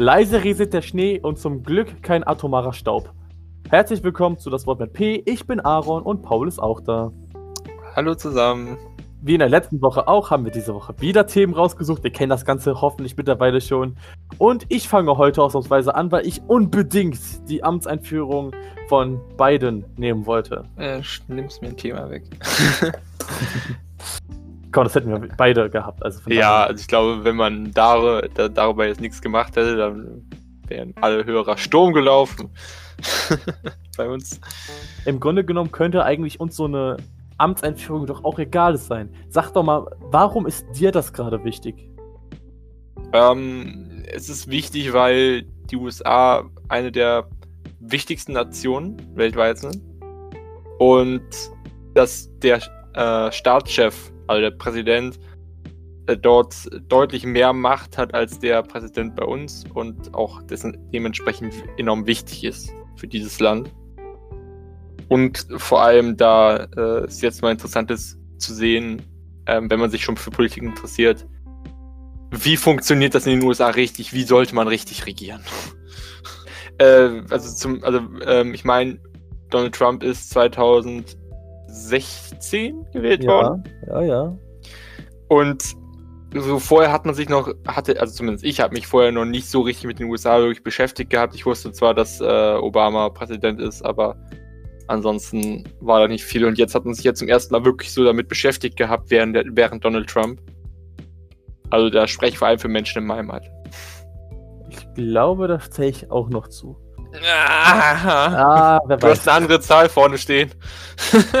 Leise rieselt der Schnee und zum Glück kein atomarer Staub. Herzlich willkommen zu Das Wort mit P. Ich bin Aaron und Paul ist auch da. Hallo zusammen. Wie in der letzten Woche auch, haben wir diese Woche wieder Themen rausgesucht. Ihr kennt das Ganze hoffentlich mittlerweile schon. Und ich fange heute ausnahmsweise an, weil ich unbedingt die Amtseinführung von Biden nehmen wollte. Äh, nimmst mir ein Thema weg. Komm, das hätten wir beide gehabt. Also ja, also ich glaube, wenn man dar da, darüber jetzt nichts gemacht hätte, dann wären alle Hörer Sturm gelaufen. Bei uns. Im Grunde genommen könnte eigentlich uns so eine Amtseinführung doch auch egal sein. Sag doch mal, warum ist dir das gerade wichtig? Ähm, es ist wichtig, weil die USA eine der wichtigsten Nationen weltweit sind und dass der äh, Staatschef, also der Präsident, äh, dort deutlich mehr Macht hat als der Präsident bei uns und auch dessen dementsprechend enorm wichtig ist für dieses Land. Und vor allem, da äh, es jetzt mal interessant ist zu sehen, ähm, wenn man sich schon für Politik interessiert, wie funktioniert das in den USA richtig? Wie sollte man richtig regieren? äh, also zum, also ähm, ich meine, Donald Trump ist 2016 gewählt ja, worden. Ja, ja. Und so vorher hat man sich noch, hatte, also zumindest ich habe mich vorher noch nicht so richtig mit den USA wirklich beschäftigt gehabt. Ich wusste zwar, dass äh, Obama Präsident ist, aber Ansonsten war da nicht viel und jetzt hat man sich ja zum ersten Mal wirklich so damit beschäftigt gehabt während, während Donald Trump. Also da spreche ich vor allem für Menschen in meinem Alter. Ich glaube, das zähle ich auch noch zu. Ah, wer du weiß. hast eine andere Zahl vorne stehen.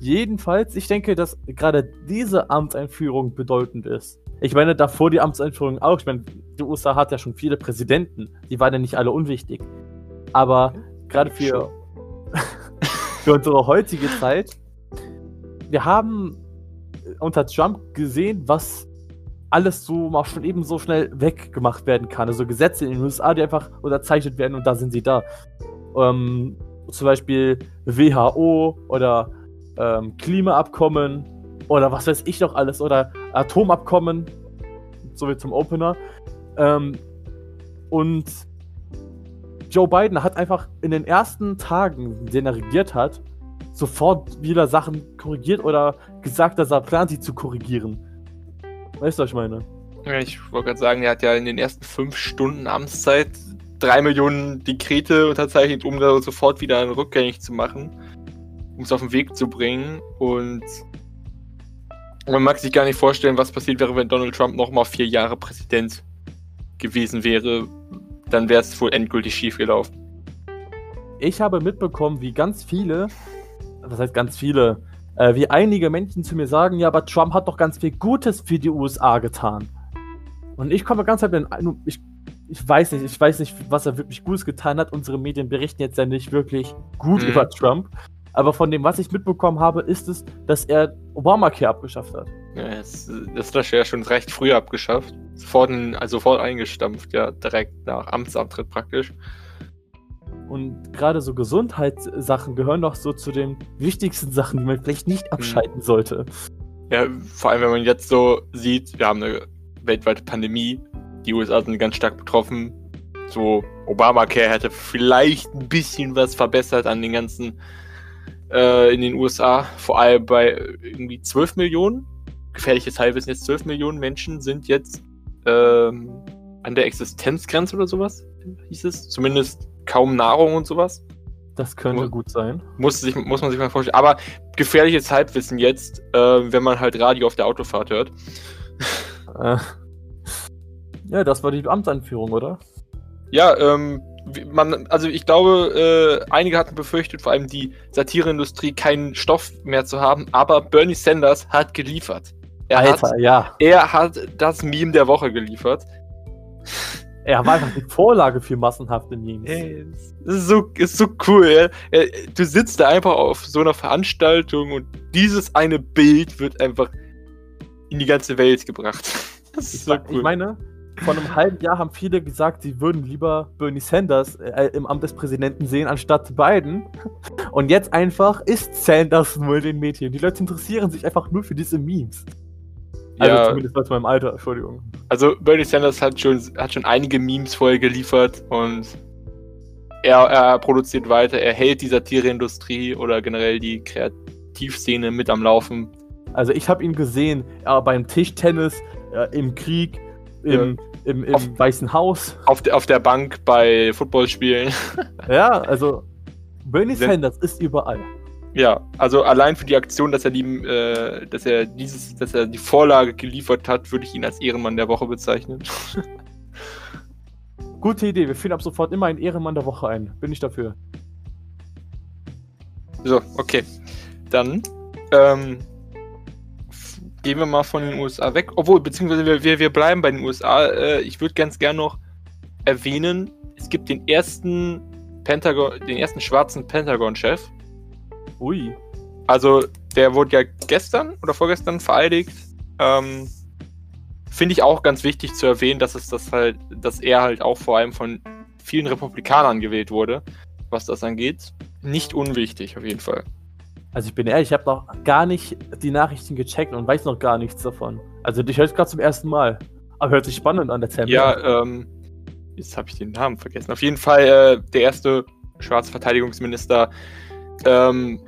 Jedenfalls, ich denke, dass gerade diese Amtseinführung bedeutend ist. Ich meine, davor die Amtseinführung auch. Ich meine, die USA hat ja schon viele Präsidenten. Die waren ja nicht alle unwichtig. Aber gerade für, für unsere heutige Zeit. Wir haben unter Trump gesehen, was alles so mal schon eben so schnell weggemacht werden kann. Also Gesetze in den USA, die einfach unterzeichnet werden und da sind sie da. Ähm, zum Beispiel WHO oder ähm, Klimaabkommen oder was weiß ich noch alles oder Atomabkommen, so wie zum Opener. Ähm, und Joe Biden hat einfach in den ersten Tagen, in denen er regiert hat, sofort wieder Sachen korrigiert oder gesagt, dass er plant, sie zu korrigieren. Weißt du, was ich meine? Ich wollte gerade sagen, er hat ja in den ersten fünf Stunden Amtszeit drei Millionen Dekrete unterzeichnet, um da sofort wieder rückgängig zu machen, um es auf den Weg zu bringen. Und man mag sich gar nicht vorstellen, was passiert wäre, wenn Donald Trump nochmal vier Jahre Präsident gewesen wäre, dann wäre es wohl endgültig schief gelaufen. Ich habe mitbekommen, wie ganz viele, was heißt ganz viele, äh, wie einige Menschen zu mir sagen, ja, aber Trump hat doch ganz viel Gutes für die USA getan. Und ich komme ganz halt in, ich, ich weiß nicht, ich weiß nicht, was er wirklich Gutes getan hat. Unsere Medien berichten jetzt ja nicht wirklich gut mhm. über Trump. Aber von dem, was ich mitbekommen habe, ist es, dass er Obamacare abgeschafft hat. Ja, das, das hat er ja schon recht früh abgeschafft. Sofort, also sofort eingestampft, ja, direkt nach Amtsantritt praktisch. Und gerade so Gesundheitssachen gehören doch so zu den wichtigsten Sachen, die man vielleicht nicht hm. abschalten sollte. Ja, vor allem, wenn man jetzt so sieht, wir haben eine weltweite Pandemie, die USA sind ganz stark betroffen. So, Obamacare hätte vielleicht ein bisschen was verbessert an den ganzen äh, in den USA, vor allem bei irgendwie 12 Millionen. Gefährliches Halbwissen jetzt 12 Millionen Menschen sind jetzt ähm, an der Existenzgrenze oder sowas, hieß es. Zumindest kaum Nahrung und sowas. Das könnte muss, gut sein. Muss, sich, muss man sich mal vorstellen. Aber gefährliches Halbwissen jetzt, äh, wenn man halt Radio auf der Autofahrt hört. Äh, ja, das war die Amtsanführung, oder? Ja, ähm, man, also ich glaube, äh, einige hatten befürchtet, vor allem die Satireindustrie, keinen Stoff mehr zu haben, aber Bernie Sanders hat geliefert. Er Alter, hat, ja. Er hat das Meme der Woche geliefert. Er war einfach die Vorlage für massenhafte Memes. Ey, das ist so, ist so cool. Ja. Du sitzt da einfach auf so einer Veranstaltung und dieses eine Bild wird einfach in die ganze Welt gebracht. Das ist ich so cool. Ich meine, vor einem halben Jahr haben viele gesagt, sie würden lieber Bernie Sanders äh, im Amt des Präsidenten sehen, anstatt Biden. Und jetzt einfach ist Sanders nur in den Medien. Die Leute interessieren sich einfach nur für diese Memes. Also ja. zumindest aus meinem Alter, Entschuldigung. Also Bernie Sanders hat schon, hat schon einige Memes vorher geliefert und er, er produziert weiter, er hält die Satireindustrie oder generell die Kreativszene mit am Laufen. Also ich habe ihn gesehen äh, beim Tischtennis, äh, im Krieg, im, ja. im, im auf, Weißen Haus. Auf, de, auf der Bank bei Footballspielen. ja, also Bernie Sanders ist überall. Ja, also allein für die Aktion, dass er die, äh, dass er dieses, dass er die Vorlage geliefert hat, würde ich ihn als Ehrenmann der Woche bezeichnen. Gute Idee, wir führen ab sofort immer einen Ehrenmann der Woche ein. Bin ich dafür. So, okay. Dann ähm, gehen wir mal von den USA weg. Obwohl, beziehungsweise wir, wir, wir bleiben bei den USA. Äh, ich würde ganz gerne noch erwähnen, es gibt den ersten Pentagon, den ersten schwarzen Pentagon-Chef. Ui. Also, der wurde ja gestern oder vorgestern vereidigt. Ähm, Finde ich auch ganz wichtig zu erwähnen, dass es das halt, dass er halt auch vor allem von vielen Republikanern gewählt wurde, was das angeht. Nicht unwichtig, auf jeden Fall. Also ich bin ehrlich, ich habe noch gar nicht die Nachrichten gecheckt und weiß noch gar nichts davon. Also ich höre es gerade zum ersten Mal. Aber hört sich spannend an, der Termin. Ja, ähm, jetzt habe ich den Namen vergessen. Auf jeden Fall äh, der erste schwarze Verteidigungsminister ähm,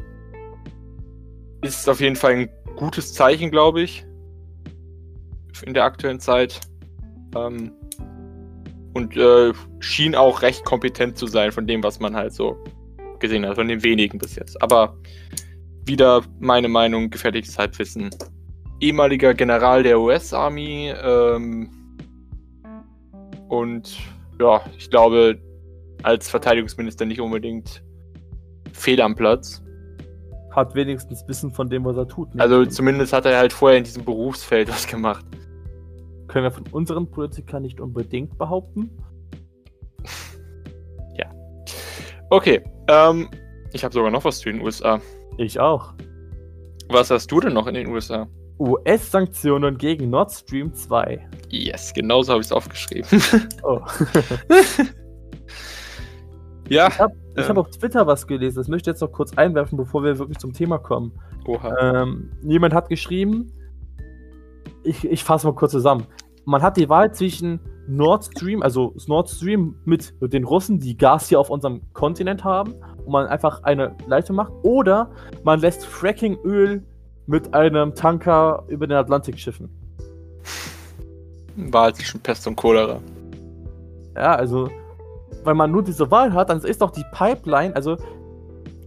ist auf jeden Fall ein gutes Zeichen, glaube ich, in der aktuellen Zeit. Ähm, und äh, schien auch recht kompetent zu sein von dem, was man halt so gesehen hat, von den wenigen bis jetzt. Aber wieder meine Meinung, gefährliches Halbwissen. Ehemaliger General der US-Army ähm, und ja, ich glaube, als Verteidigungsminister nicht unbedingt fehl am Platz. Hat wenigstens Wissen von dem, was er tut. Ne? Also zumindest hat er halt vorher in diesem Berufsfeld was gemacht. Können wir von unseren Politikern nicht unbedingt behaupten. ja. Okay. Ähm, ich habe sogar noch was zu den USA. Ich auch. Was hast du denn noch in den USA? US-Sanktionen gegen Nord Stream 2. Yes, genauso habe ich es aufgeschrieben. oh. ja. Ich habe ähm, hab auf Twitter was gelesen, das möchte ich jetzt noch kurz einwerfen, bevor wir wirklich zum Thema kommen. Oha. Ähm, jemand hat geschrieben, ich, ich fasse mal kurz zusammen. Man hat die Wahl zwischen Nord Stream, also Nord Stream mit den Russen, die Gas hier auf unserem Kontinent haben, und man einfach eine Leitung macht, oder man lässt Frackingöl mit einem Tanker über den Atlantik schiffen. Wahl zwischen Pest und Cholera. Ja, also, wenn man nur diese Wahl hat, dann ist doch die Pipeline, also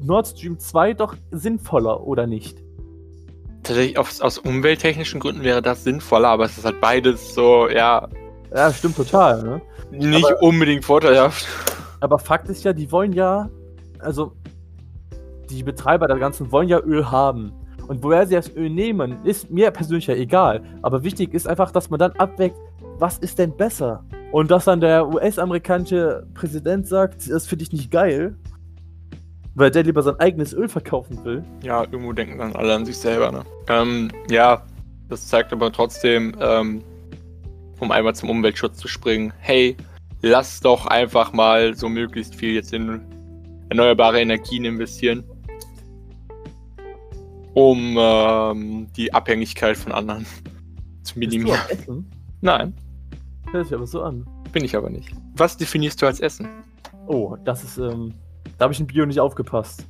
Nord Stream 2 doch sinnvoller, oder nicht? Tatsächlich aus, aus umwelttechnischen Gründen wäre das sinnvoller, aber es ist halt beides so, ja. Ja, stimmt total, ne? Nicht aber, unbedingt vorteilhaft. Aber Fakt ist ja, die wollen ja, also die Betreiber der ganzen wollen ja Öl haben. Und woher sie das Öl nehmen, ist mir persönlich ja egal. Aber wichtig ist einfach, dass man dann abwägt, was ist denn besser? Und dass dann der US-amerikanische Präsident sagt, das finde ich nicht geil, weil der lieber sein eigenes Öl verkaufen will. Ja, irgendwo denken dann alle an sich selber, ne? Ähm, ja, das zeigt aber trotzdem, ähm, um einmal zum Umweltschutz zu springen, hey, lass doch einfach mal so möglichst viel jetzt in erneuerbare Energien investieren um ähm, die Abhängigkeit von anderen zu minimieren. Nein. Hört sich aber so an. Bin ich aber nicht. Was definierst du als Essen? Oh, das ist, ähm, da habe ich im Bio nicht aufgepasst.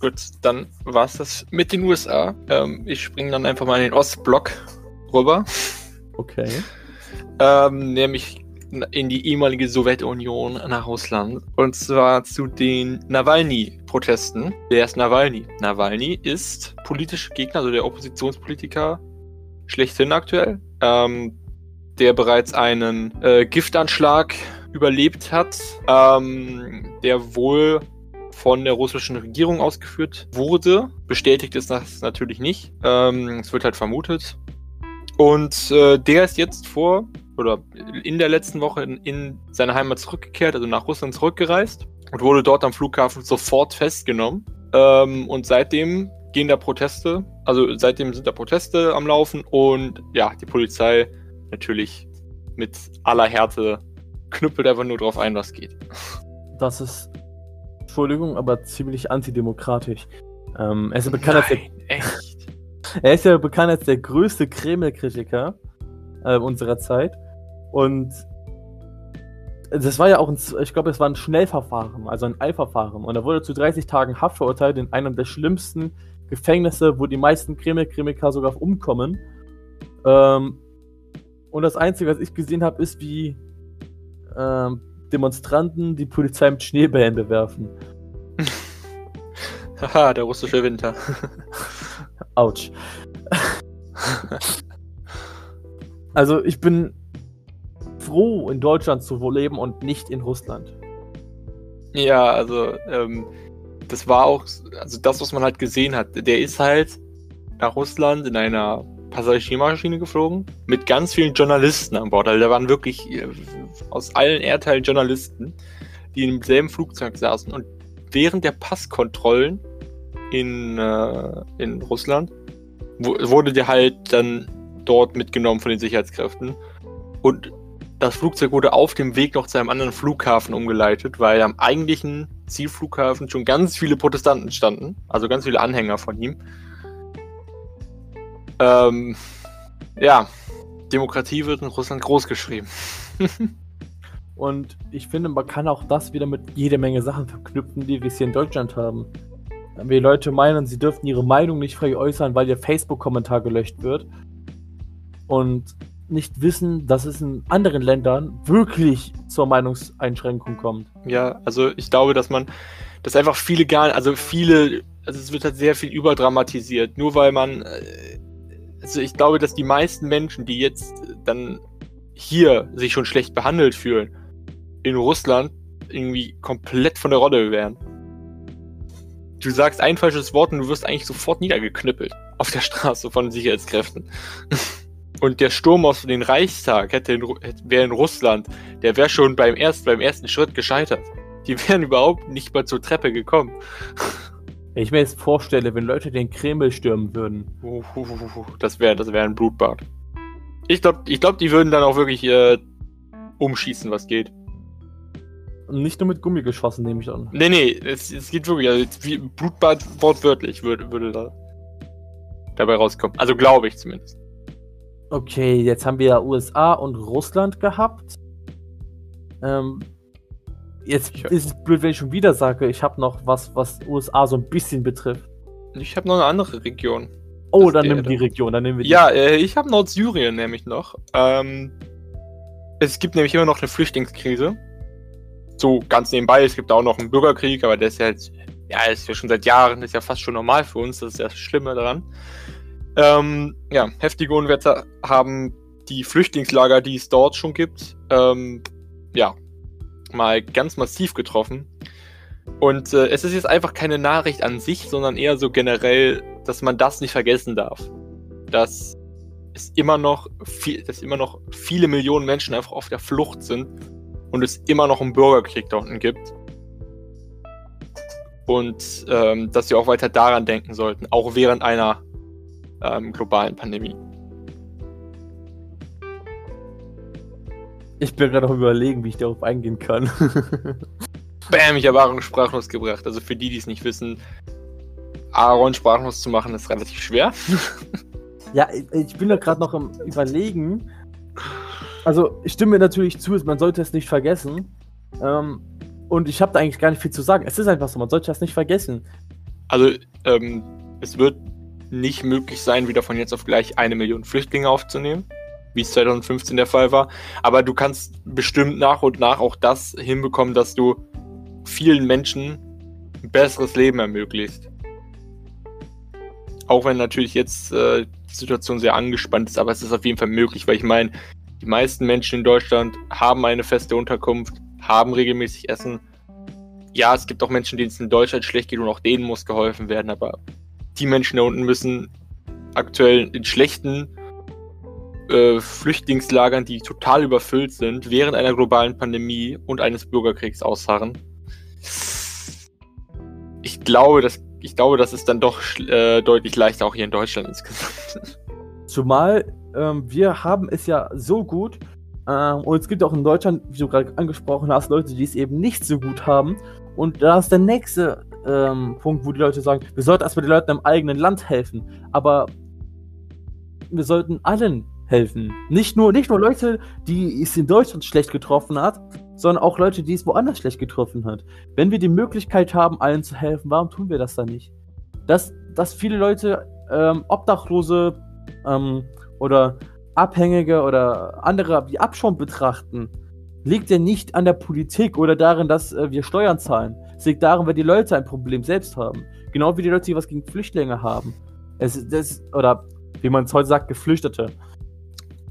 Gut, dann war es das mit den USA. Ähm, ich springe dann einfach mal in den Ostblock rüber. Okay. Ähm, nämlich in die ehemalige Sowjetunion nach Russland. Und zwar zu den Nawalny-Protesten. Wer ist Nawalny? Nawalny ist politischer Gegner, also der Oppositionspolitiker schlechthin aktuell, ähm, der bereits einen äh, Giftanschlag überlebt hat, ähm, der wohl von der russischen Regierung ausgeführt wurde. Bestätigt ist das natürlich nicht. Ähm, es wird halt vermutet. Und äh, der ist jetzt vor oder in der letzten Woche in, in seine Heimat zurückgekehrt, also nach Russland zurückgereist und wurde dort am Flughafen sofort festgenommen. Ähm, und seitdem gehen da Proteste, also seitdem sind da Proteste am Laufen und ja, die Polizei natürlich mit aller Härte knüppelt einfach nur drauf ein, was geht. Das ist, Entschuldigung, aber ziemlich antidemokratisch. Ähm, er ist ja bekannt Nein, als der, er ist ja bekannt als der größte Kreml-Kritiker. äh, unserer Zeit. Und das war ja auch ein, ich glaube, es war ein Schnellverfahren, also ein Eilverfahren. Und er wurde zu 30 Tagen Haft verurteilt in einem der schlimmsten Gefängnisse, wo die meisten Krimi-Krimiker sogar umkommen. Ähm, und das Einzige, was ich gesehen habe, ist, wie ähm, Demonstranten die Polizei mit Schneebällen bewerfen. Haha, der russische Winter. Autsch. also ich bin froh, in Deutschland zu leben und nicht in Russland. Ja, also ähm, das war auch, also das, was man halt gesehen hat, der ist halt nach Russland in einer Passagiermaschine geflogen mit ganz vielen Journalisten an Bord. Also da waren wirklich äh, aus allen Erdteilen Journalisten, die im selben Flugzeug saßen. Und während der Passkontrollen in, äh, in Russland wurde der halt dann dort mitgenommen von den Sicherheitskräften. Und das Flugzeug wurde auf dem Weg noch zu einem anderen Flughafen umgeleitet, weil am eigentlichen Zielflughafen schon ganz viele Protestanten standen, also ganz viele Anhänger von ihm. Ähm, ja, Demokratie wird in Russland groß geschrieben. Und ich finde, man kann auch das wieder mit jede Menge Sachen verknüpfen, die wir hier in Deutschland haben. Wenn die Leute meinen, sie dürften ihre Meinung nicht frei äußern, weil ihr Facebook-Kommentar gelöscht wird. Und nicht wissen, dass es in anderen Ländern wirklich zur Meinungseinschränkung kommt. Ja, also ich glaube, dass man, dass einfach viele gar, also viele, also es wird halt sehr viel überdramatisiert, nur weil man, äh, also ich glaube, dass die meisten Menschen, die jetzt dann hier sich schon schlecht behandelt fühlen, in Russland irgendwie komplett von der Rolle wären. Du sagst ein falsches Wort und du wirst eigentlich sofort niedergeknüppelt auf der Straße von Sicherheitskräften. Und der Sturm aus dem Reichstag hätte in, wäre in Russland, der wäre schon beim, erst, beim ersten Schritt gescheitert. Die wären überhaupt nicht mal zur Treppe gekommen. Wenn ich mir jetzt vorstelle, wenn Leute den Kreml stürmen würden. Das wäre das wär ein Blutbad. Ich glaube, ich glaub, die würden dann auch wirklich äh, umschießen, was geht. Und nicht nur mit Gummigeschossen, nehme ich an. Nee, nee, es, es geht wirklich. Also, Blutbad wortwörtlich würde, würde da dabei rauskommen. Also glaube ich zumindest. Okay, jetzt haben wir USA und Russland gehabt. Ähm, jetzt ich, ist es blöd, wenn ich schon wieder sage, ich habe noch was, was USA so ein bisschen betrifft. Ich habe noch eine andere Region. Oh, dann nehmen wir die Region, dann nehmen wir die. Ja, äh, ich habe Nordsyrien nämlich noch. Ähm, es gibt nämlich immer noch eine Flüchtlingskrise. So ganz nebenbei, es gibt auch noch einen Bürgerkrieg, aber der ist ja jetzt, ja, ist ja schon seit Jahren, ist ja fast schon normal für uns, das ist ja das Schlimme daran. Ähm, ja, heftige Unwetter haben die Flüchtlingslager, die es dort schon gibt, ähm, ja, mal ganz massiv getroffen. Und äh, es ist jetzt einfach keine Nachricht an sich, sondern eher so generell, dass man das nicht vergessen darf. Dass es immer noch, viel, dass immer noch viele Millionen Menschen einfach auf der Flucht sind und es immer noch einen Bürgerkrieg da unten gibt. Und ähm, dass wir auch weiter daran denken sollten, auch während einer ähm, globalen Pandemie. Ich bin gerade auch überlegen, wie ich darauf eingehen kann. Bam, ich habe Aaron sprachlos gebracht. Also für die, die es nicht wissen, Aaron sprachlos zu machen, ist relativ schwer. ja, ich bin da gerade noch im Überlegen. Also, ich stimme mir natürlich zu, man sollte es nicht vergessen. Ähm, und ich habe da eigentlich gar nicht viel zu sagen. Es ist einfach so, man sollte das nicht vergessen. Also, ähm, es wird nicht möglich sein, wieder von jetzt auf gleich eine Million Flüchtlinge aufzunehmen, wie es 2015 der Fall war. Aber du kannst bestimmt nach und nach auch das hinbekommen, dass du vielen Menschen ein besseres Leben ermöglicht. Auch wenn natürlich jetzt äh, die Situation sehr angespannt ist, aber es ist auf jeden Fall möglich, weil ich meine, die meisten Menschen in Deutschland haben eine feste Unterkunft, haben regelmäßig Essen. Ja, es gibt auch Menschen, denen es in Deutschland schlecht geht und auch denen muss geholfen werden, aber die Menschen da unten müssen aktuell in schlechten äh, Flüchtlingslagern, die total überfüllt sind, während einer globalen Pandemie und eines Bürgerkriegs ausharren. Ich glaube, dass ich glaube, das ist dann doch äh, deutlich leichter auch hier in Deutschland insgesamt. Zumal ähm, wir haben es ja so gut ähm, und es gibt auch in Deutschland, wie du gerade angesprochen hast, Leute, die es eben nicht so gut haben. Und da ist der nächste ähm, Punkt, wo die Leute sagen, wir sollten erstmal den Leuten im eigenen Land helfen. Aber wir sollten allen helfen. Nicht nur, nicht nur Leute, die es in Deutschland schlecht getroffen hat, sondern auch Leute, die es woanders schlecht getroffen hat. Wenn wir die Möglichkeit haben, allen zu helfen, warum tun wir das dann nicht? Dass, dass viele Leute, ähm, Obdachlose ähm, oder Abhängige oder andere wie Abschaum betrachten, liegt ja nicht an der Politik oder darin, dass äh, wir Steuern zahlen. Es liegt daran, weil die Leute ein Problem selbst haben. Genau wie die Leute, die was gegen Flüchtlinge haben. Es, das, oder wie man es heute sagt, Geflüchtete.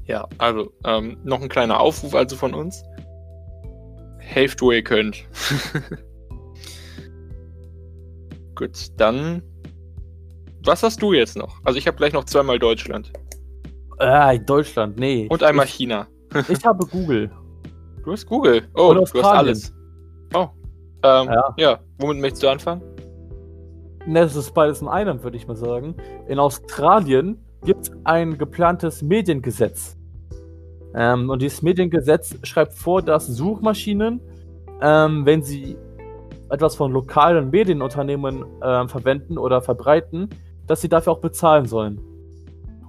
Ja, also ähm, noch ein kleiner Aufruf also von uns. Helft, wo ihr könnt. Gut, dann. Was hast du jetzt noch? Also ich habe gleich noch zweimal Deutschland. Äh, Deutschland, nee. Und einmal ich, China. ich habe Google. Du hast Google. Oh, du hast alles. Oh. Ähm, ja. Ja. womit möchtest du anfangen? Ne, Das ist beides in einem, würde ich mal sagen. In Australien gibt es ein geplantes Mediengesetz. Ähm, und dieses Mediengesetz schreibt vor, dass Suchmaschinen, ähm, wenn sie etwas von lokalen Medienunternehmen ähm, verwenden oder verbreiten, dass sie dafür auch bezahlen sollen.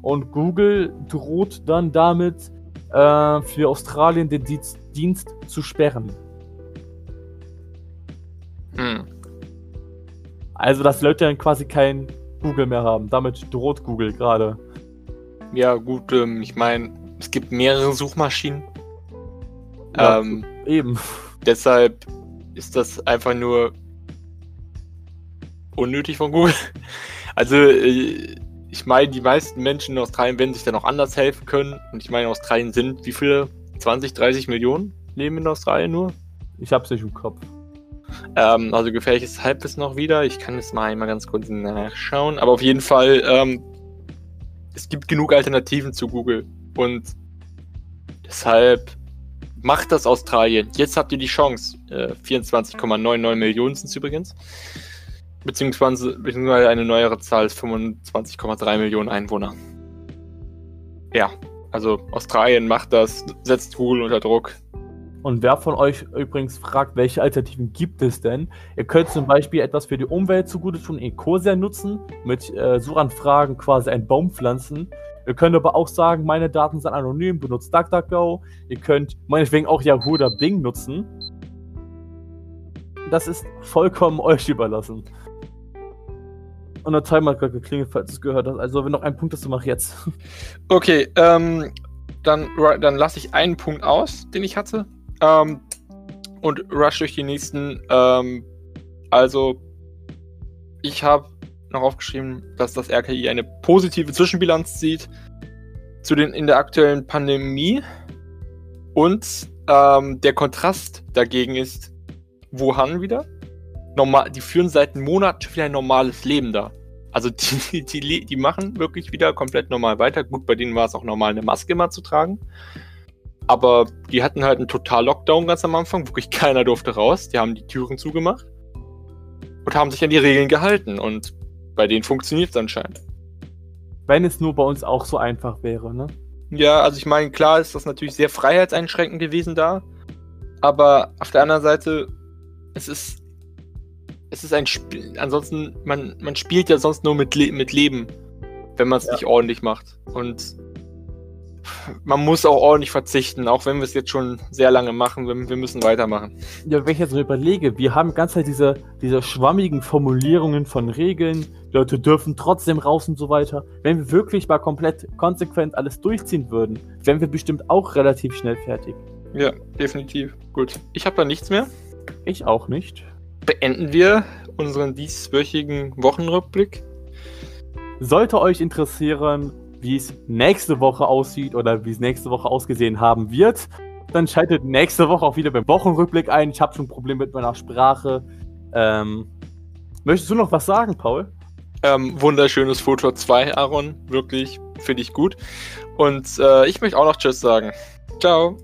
Und Google droht dann damit, äh, für Australien den Dienst, Dienst zu sperren. Hm. Also, dass Leute dann quasi kein Google mehr haben. Damit droht Google gerade. Ja, gut, ähm, ich meine, es gibt mehrere Suchmaschinen. Ja. Ähm, Eben. deshalb ist das einfach nur unnötig von Google. Also, äh, ich meine, die meisten Menschen in Australien werden sich dann auch anders helfen können. Und ich meine, in Australien sind wie viele? 20, 30 Millionen leben in Australien nur. Ich hab's nicht im Kopf. Ähm, also gefährliches Halbwissen noch wieder. Ich kann es mal einmal ganz kurz nachschauen. Aber auf jeden Fall, ähm, es gibt genug Alternativen zu Google. Und deshalb macht das Australien. Jetzt habt ihr die Chance. Äh, 24,99 Millionen sind es übrigens. Beziehungsweise, beziehungsweise eine neuere Zahl ist 25,3 Millionen Einwohner. Ja, also Australien macht das, setzt Google unter Druck. Und wer von euch übrigens fragt, welche Alternativen gibt es denn? Ihr könnt zum Beispiel etwas für die Umwelt zugute tun, Ecosia nutzen, mit äh, Suchanfragen quasi einen Baum pflanzen. Ihr könnt aber auch sagen, meine Daten sind anonym, benutzt DuckDuckGo. Ihr könnt meinetwegen auch Yahoo oder Bing nutzen. Das ist vollkommen euch überlassen. Und der Timer hat gerade geklingelt, falls es gehört hast. Also, wenn noch ein Punkt ist, dann mach jetzt. Okay, ähm, dann, dann lasse ich einen Punkt aus, den ich hatte. Ähm, und rush durch die nächsten. Ähm, also, ich habe noch aufgeschrieben, dass das RKI eine positive Zwischenbilanz zieht zu den in der aktuellen Pandemie. Und ähm, der Kontrast dagegen ist Wuhan wieder. Normal, die führen seit Monaten schon wieder ein normales Leben da. Also die, die, die machen wirklich wieder komplett normal weiter. Gut, bei denen war es auch normal, eine Maske immer zu tragen. Aber die hatten halt einen Total-Lockdown ganz am Anfang. Wirklich keiner durfte raus. Die haben die Türen zugemacht. Und haben sich an die Regeln gehalten. Und bei denen funktioniert es anscheinend. Wenn es nur bei uns auch so einfach wäre, ne? Ja, also ich meine, klar ist das natürlich sehr freiheitseinschränkend gewesen da. Aber auf der anderen Seite, es ist. Es ist ein Spiel. Ansonsten, man, man spielt ja sonst nur mit, Le mit Leben, wenn man es Ja. nicht ordentlich macht. Und man muss auch ordentlich verzichten, auch wenn wir es jetzt schon sehr lange machen. Wir, wir müssen weitermachen. Ja, wenn ich jetzt so überlege, wir haben ganz halt diese, diese schwammigen Formulierungen von Regeln, Leute dürfen trotzdem raus und so weiter. Wenn wir wirklich mal komplett konsequent alles durchziehen würden, wären wir bestimmt auch relativ schnell fertig. Ja, definitiv. Gut. Ich habe da nichts mehr. Ich auch nicht. Beenden wir unseren dieswöchigen Wochenrückblick. Sollte euch interessieren, wie es nächste Woche aussieht oder wie es nächste Woche ausgesehen haben wird, dann schaltet nächste Woche auch wieder beim Wochenrückblick ein. Ich habe schon ein Problem mit meiner Sprache. Ähm, möchtest du noch was sagen, Paul? Ähm, wunderschönes Foto 2, Aaron. Wirklich, finde ich gut. Und äh, ich möchte auch noch Tschüss sagen. Ciao.